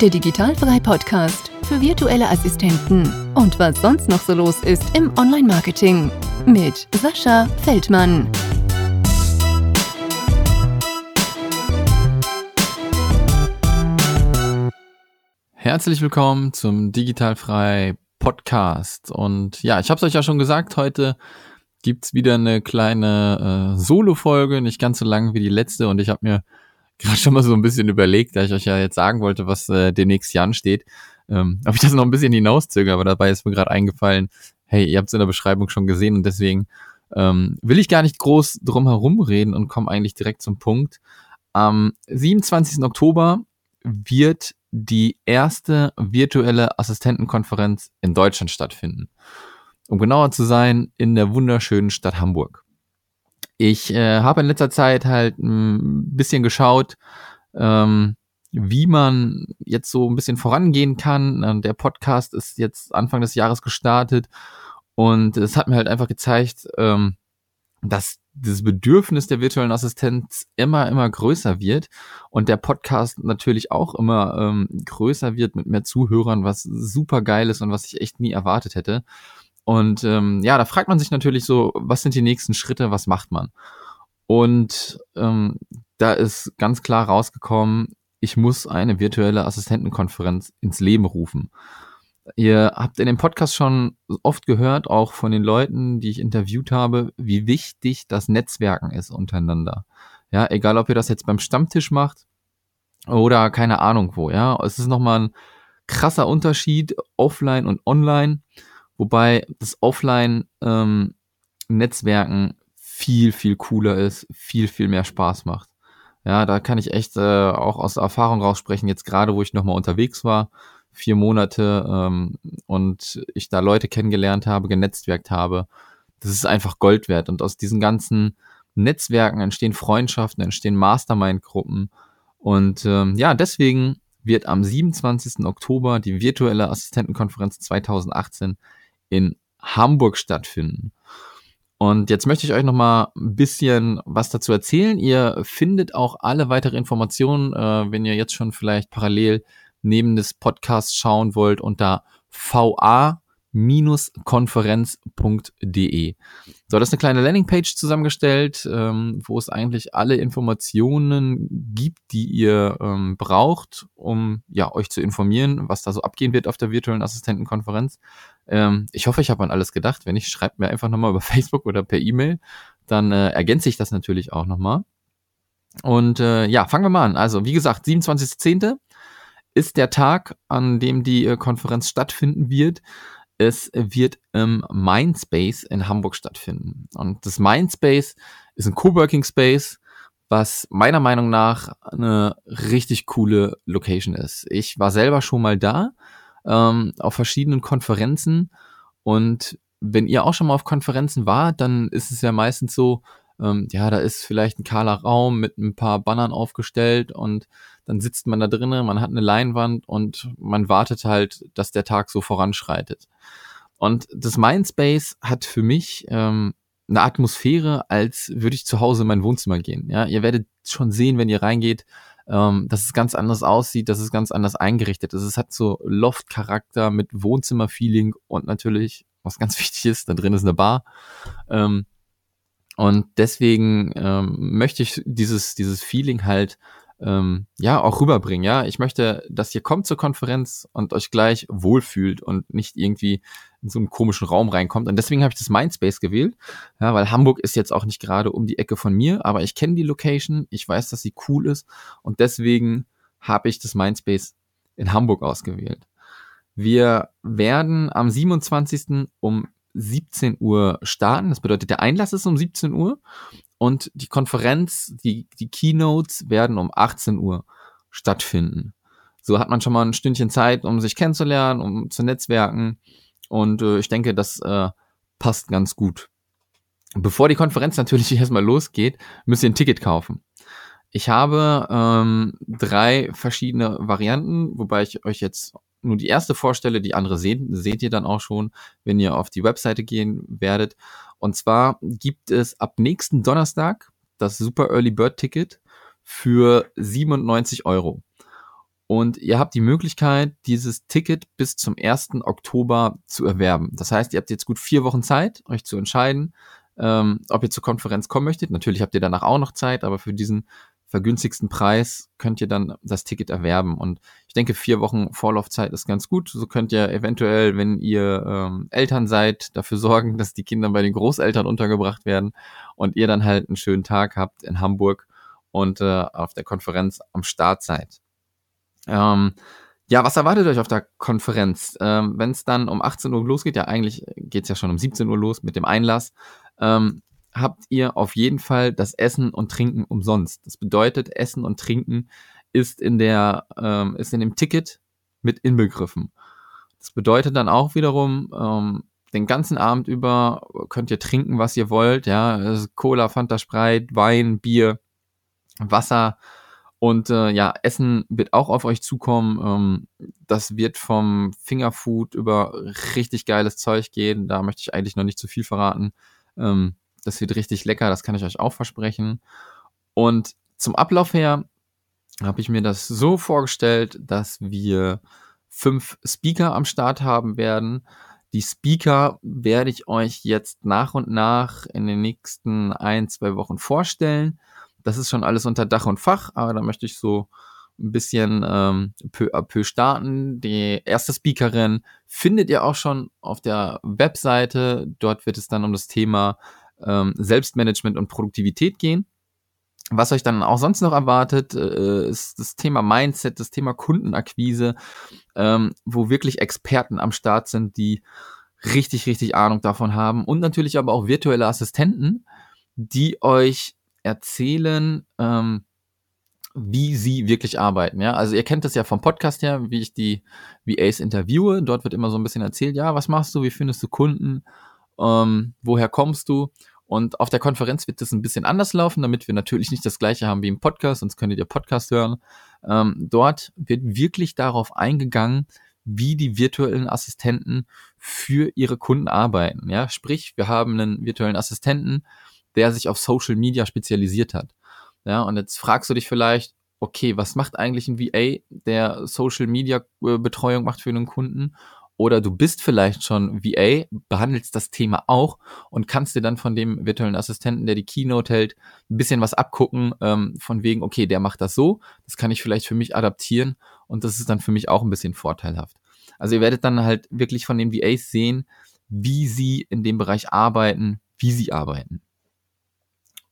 der Digitalfrei Podcast für virtuelle Assistenten und was sonst noch so los ist im Online-Marketing mit Sascha Feldmann. Herzlich willkommen zum Digitalfrei Podcast. Und ja, ich habe es euch ja schon gesagt, heute gibt's wieder eine kleine äh, Solo-Folge, nicht ganz so lang wie die letzte. Und ich habe mir gerade schon mal so ein bisschen überlegt, da ich euch ja jetzt sagen wollte, was äh, demnächst hier ansteht, ähm, ob ich das noch ein bisschen hinauszögere, aber dabei ist mir gerade eingefallen, hey, ihr habt es in der Beschreibung schon gesehen und deswegen ähm, will ich gar nicht groß drum herum reden und komme eigentlich direkt zum Punkt. Am 27. Oktober wird die erste virtuelle Assistentenkonferenz in Deutschland stattfinden. Um genauer zu sein, in der wunderschönen Stadt Hamburg. Ich äh, habe in letzter Zeit halt ein bisschen geschaut, ähm, wie man jetzt so ein bisschen vorangehen kann. Der Podcast ist jetzt Anfang des Jahres gestartet und es hat mir halt einfach gezeigt, ähm, dass dieses Bedürfnis der virtuellen Assistenz immer, immer größer wird und der Podcast natürlich auch immer ähm, größer wird mit mehr Zuhörern, was super geil ist und was ich echt nie erwartet hätte. Und ähm, ja, da fragt man sich natürlich so, was sind die nächsten Schritte, was macht man? Und ähm, da ist ganz klar rausgekommen, ich muss eine virtuelle Assistentenkonferenz ins Leben rufen. Ihr habt in dem Podcast schon oft gehört, auch von den Leuten, die ich interviewt habe, wie wichtig das Netzwerken ist untereinander. Ja, egal ob ihr das jetzt beim Stammtisch macht oder keine Ahnung wo, ja. Es ist nochmal ein krasser Unterschied offline und online. Wobei das Offline-Netzwerken ähm, viel, viel cooler ist, viel, viel mehr Spaß macht. Ja, da kann ich echt äh, auch aus Erfahrung raussprechen, jetzt gerade wo ich nochmal unterwegs war, vier Monate ähm, und ich da Leute kennengelernt habe, genetzwerkt habe. Das ist einfach Gold wert. Und aus diesen ganzen Netzwerken entstehen Freundschaften, entstehen Mastermind-Gruppen. Und ähm, ja, deswegen wird am 27. Oktober die virtuelle Assistentenkonferenz 2018 in Hamburg stattfinden. Und jetzt möchte ich euch noch mal ein bisschen was dazu erzählen. Ihr findet auch alle weitere Informationen, äh, wenn ihr jetzt schon vielleicht parallel neben des Podcasts schauen wollt, unter va konferenz.de. So, das ist eine kleine Landingpage zusammengestellt, ähm, wo es eigentlich alle Informationen gibt, die ihr ähm, braucht, um ja euch zu informieren, was da so abgehen wird auf der virtuellen Assistentenkonferenz. Ähm, ich hoffe, ich habe an alles gedacht. Wenn nicht, schreibt mir einfach nochmal über Facebook oder per E-Mail. Dann äh, ergänze ich das natürlich auch nochmal. Und äh, ja, fangen wir mal an. Also, wie gesagt, 27.10. ist der Tag, an dem die äh, Konferenz stattfinden wird. Es wird im Mindspace in Hamburg stattfinden. Und das Mindspace ist ein Coworking Space, was meiner Meinung nach eine richtig coole Location ist. Ich war selber schon mal da ähm, auf verschiedenen Konferenzen und wenn ihr auch schon mal auf Konferenzen wart, dann ist es ja meistens so, ähm, ja, da ist vielleicht ein kahler Raum mit ein paar Bannern aufgestellt und dann sitzt man da drinnen, man hat eine Leinwand und man wartet halt, dass der Tag so voranschreitet. Und das Mindspace hat für mich ähm, eine Atmosphäre, als würde ich zu Hause in mein Wohnzimmer gehen. Ja, ihr werdet schon sehen, wenn ihr reingeht, ähm, dass es ganz anders aussieht, dass es ganz anders eingerichtet ist. Es hat so Loft-Charakter mit Wohnzimmer-Feeling und natürlich, was ganz wichtig ist, da drin ist eine Bar. Ähm, und deswegen ähm, möchte ich dieses, dieses Feeling halt ähm, ja auch rüberbringen. Ja, ich möchte, dass ihr kommt zur Konferenz und euch gleich wohlfühlt und nicht irgendwie in so einen komischen Raum reinkommt. Und deswegen habe ich das Mindspace gewählt, ja, weil Hamburg ist jetzt auch nicht gerade um die Ecke von mir, aber ich kenne die Location, ich weiß, dass sie cool ist und deswegen habe ich das Mindspace in Hamburg ausgewählt. Wir werden am 27. um 17 Uhr starten. Das bedeutet, der Einlass ist um 17 Uhr und die Konferenz, die, die Keynotes werden um 18 Uhr stattfinden. So hat man schon mal ein Stündchen Zeit, um sich kennenzulernen, um zu netzwerken. Und äh, ich denke, das äh, passt ganz gut. Bevor die Konferenz natürlich erstmal losgeht, müsst ihr ein Ticket kaufen. Ich habe ähm, drei verschiedene Varianten, wobei ich euch jetzt nur die erste vorstelle, die andere seht, seht ihr dann auch schon, wenn ihr auf die Webseite gehen werdet. Und zwar gibt es ab nächsten Donnerstag das Super Early Bird Ticket für 97 Euro. Und ihr habt die Möglichkeit, dieses Ticket bis zum 1. Oktober zu erwerben. Das heißt, ihr habt jetzt gut vier Wochen Zeit, euch zu entscheiden, ähm, ob ihr zur Konferenz kommen möchtet. Natürlich habt ihr danach auch noch Zeit, aber für diesen vergünstigsten Preis könnt ihr dann das Ticket erwerben. Und ich denke, vier Wochen Vorlaufzeit ist ganz gut. So könnt ihr eventuell, wenn ihr ähm, Eltern seid, dafür sorgen, dass die Kinder bei den Großeltern untergebracht werden und ihr dann halt einen schönen Tag habt in Hamburg und äh, auf der Konferenz am Start seid. Ähm, ja, was erwartet euch auf der Konferenz? Ähm, Wenn es dann um 18 Uhr losgeht, ja eigentlich geht es ja schon um 17 Uhr los mit dem Einlass, ähm, habt ihr auf jeden Fall das Essen und Trinken umsonst. Das bedeutet, Essen und Trinken ist in der, ähm, ist in dem Ticket mit inbegriffen. Das bedeutet dann auch wiederum, ähm, den ganzen Abend über könnt ihr trinken, was ihr wollt, ja, Cola, Fanta, Sprite, Wein, Bier, Wasser, und äh, ja, Essen wird auch auf euch zukommen. Ähm, das wird vom Fingerfood über richtig geiles Zeug gehen. Da möchte ich eigentlich noch nicht zu viel verraten. Ähm, das wird richtig lecker, das kann ich euch auch versprechen. Und zum Ablauf her habe ich mir das so vorgestellt, dass wir fünf Speaker am Start haben werden. Die Speaker werde ich euch jetzt nach und nach in den nächsten ein, zwei Wochen vorstellen. Das ist schon alles unter Dach und Fach, aber da möchte ich so ein bisschen ähm, peu à peu starten. Die erste Speakerin findet ihr auch schon auf der Webseite. Dort wird es dann um das Thema ähm, Selbstmanagement und Produktivität gehen. Was euch dann auch sonst noch erwartet, äh, ist das Thema Mindset, das Thema Kundenakquise, ähm, wo wirklich Experten am Start sind, die richtig, richtig Ahnung davon haben und natürlich aber auch virtuelle Assistenten, die euch erzählen, ähm, wie sie wirklich arbeiten. Ja, also ihr kennt das ja vom Podcast her, wie ich die VAs interviewe. Dort wird immer so ein bisschen erzählt, ja, was machst du, wie findest du Kunden, ähm, woher kommst du? Und auf der Konferenz wird das ein bisschen anders laufen, damit wir natürlich nicht das gleiche haben wie im Podcast, sonst könntet ihr Podcast hören. Ähm, dort wird wirklich darauf eingegangen, wie die virtuellen Assistenten für ihre Kunden arbeiten. Ja, sprich, wir haben einen virtuellen Assistenten, der sich auf Social Media spezialisiert hat. Ja, und jetzt fragst du dich vielleicht, okay, was macht eigentlich ein VA, der Social Media äh, Betreuung macht für einen Kunden? Oder du bist vielleicht schon VA, behandelst das Thema auch und kannst dir dann von dem virtuellen Assistenten, der die Keynote hält, ein bisschen was abgucken, ähm, von wegen, okay, der macht das so, das kann ich vielleicht für mich adaptieren und das ist dann für mich auch ein bisschen vorteilhaft. Also ihr werdet dann halt wirklich von den VAs sehen, wie sie in dem Bereich arbeiten, wie sie arbeiten.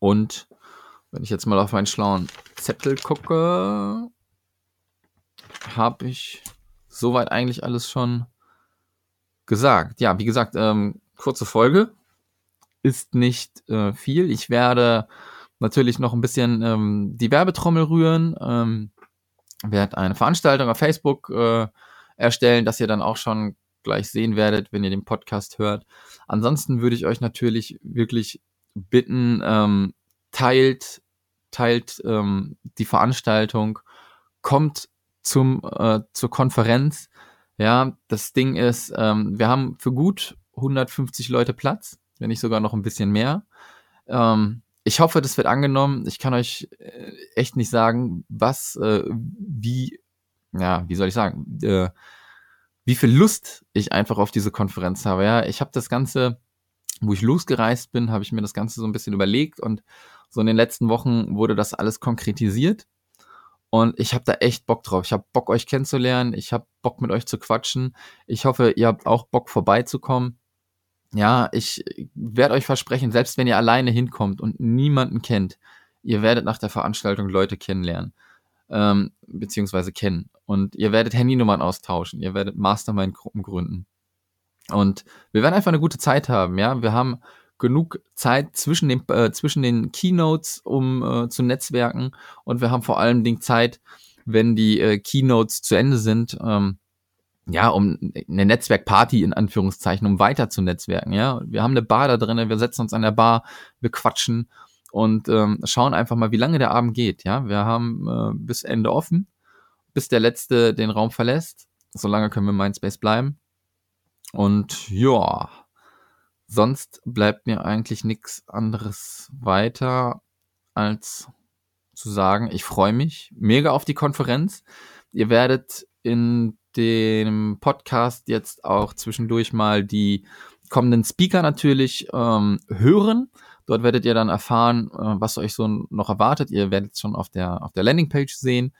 Und wenn ich jetzt mal auf meinen schlauen Zettel gucke, habe ich soweit eigentlich alles schon gesagt. Ja, wie gesagt, ähm, kurze Folge ist nicht äh, viel. Ich werde natürlich noch ein bisschen ähm, die Werbetrommel rühren, ähm, werde eine Veranstaltung auf Facebook äh, erstellen, dass ihr dann auch schon gleich sehen werdet, wenn ihr den Podcast hört. Ansonsten würde ich euch natürlich wirklich bitten, ähm, teilt, teilt ähm, die Veranstaltung, kommt zum, äh, zur Konferenz. Ja, das Ding ist, ähm, wir haben für gut 150 Leute Platz, wenn nicht sogar noch ein bisschen mehr. Ähm, ich hoffe, das wird angenommen. Ich kann euch äh, echt nicht sagen, was, äh, wie, ja, wie soll ich sagen, äh, wie viel Lust ich einfach auf diese Konferenz habe. Ja, ich habe das Ganze wo ich losgereist bin, habe ich mir das Ganze so ein bisschen überlegt und so in den letzten Wochen wurde das alles konkretisiert. Und ich habe da echt Bock drauf. Ich habe Bock, euch kennenzulernen. Ich habe Bock, mit euch zu quatschen. Ich hoffe, ihr habt auch Bock, vorbeizukommen. Ja, ich werde euch versprechen, selbst wenn ihr alleine hinkommt und niemanden kennt, ihr werdet nach der Veranstaltung Leute kennenlernen. Ähm, beziehungsweise kennen. Und ihr werdet Handynummern austauschen. Ihr werdet Mastermind-Gruppen gründen. Und wir werden einfach eine gute Zeit haben, ja. Wir haben genug Zeit zwischen den, äh, zwischen den Keynotes, um äh, zu netzwerken. Und wir haben vor allem Dingen Zeit, wenn die äh, Keynotes zu Ende sind, ähm, ja, um eine Netzwerkparty in Anführungszeichen, um weiter zu netzwerken, ja. Wir haben eine Bar da drin, wir setzen uns an der Bar, wir quatschen und ähm, schauen einfach mal, wie lange der Abend geht, ja. Wir haben äh, bis Ende offen, bis der Letzte den Raum verlässt. Solange können wir im Mindspace bleiben. Und ja, sonst bleibt mir eigentlich nichts anderes weiter als zu sagen, ich freue mich mega auf die Konferenz. Ihr werdet in dem Podcast jetzt auch zwischendurch mal die kommenden Speaker natürlich ähm, hören. Dort werdet ihr dann erfahren, äh, was euch so noch erwartet. Ihr werdet es schon auf der, auf der Landingpage sehen.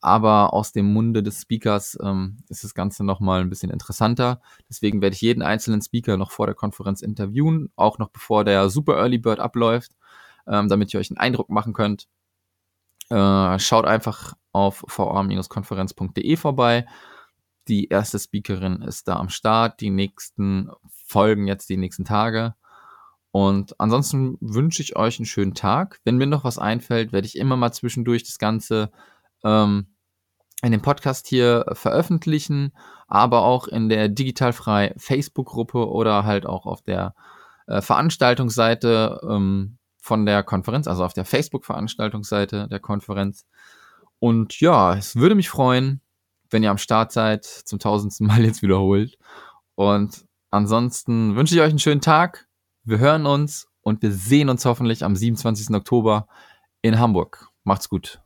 Aber aus dem Munde des Speakers ähm, ist das Ganze nochmal ein bisschen interessanter. Deswegen werde ich jeden einzelnen Speaker noch vor der Konferenz interviewen, auch noch bevor der Super Early Bird abläuft, ähm, damit ihr euch einen Eindruck machen könnt. Äh, schaut einfach auf vr-konferenz.de vorbei. Die erste Speakerin ist da am Start. Die nächsten folgen jetzt die nächsten Tage. Und ansonsten wünsche ich euch einen schönen Tag. Wenn mir noch was einfällt, werde ich immer mal zwischendurch das Ganze ähm, in dem Podcast hier veröffentlichen, aber auch in der digitalfrei Facebook-Gruppe oder halt auch auf der äh, Veranstaltungsseite ähm, von der Konferenz, also auf der Facebook-Veranstaltungsseite der Konferenz. Und ja, es würde mich freuen, wenn ihr am Start seid, zum tausendsten Mal jetzt wiederholt. Und ansonsten wünsche ich euch einen schönen Tag. Wir hören uns und wir sehen uns hoffentlich am 27. Oktober in Hamburg. Macht's gut.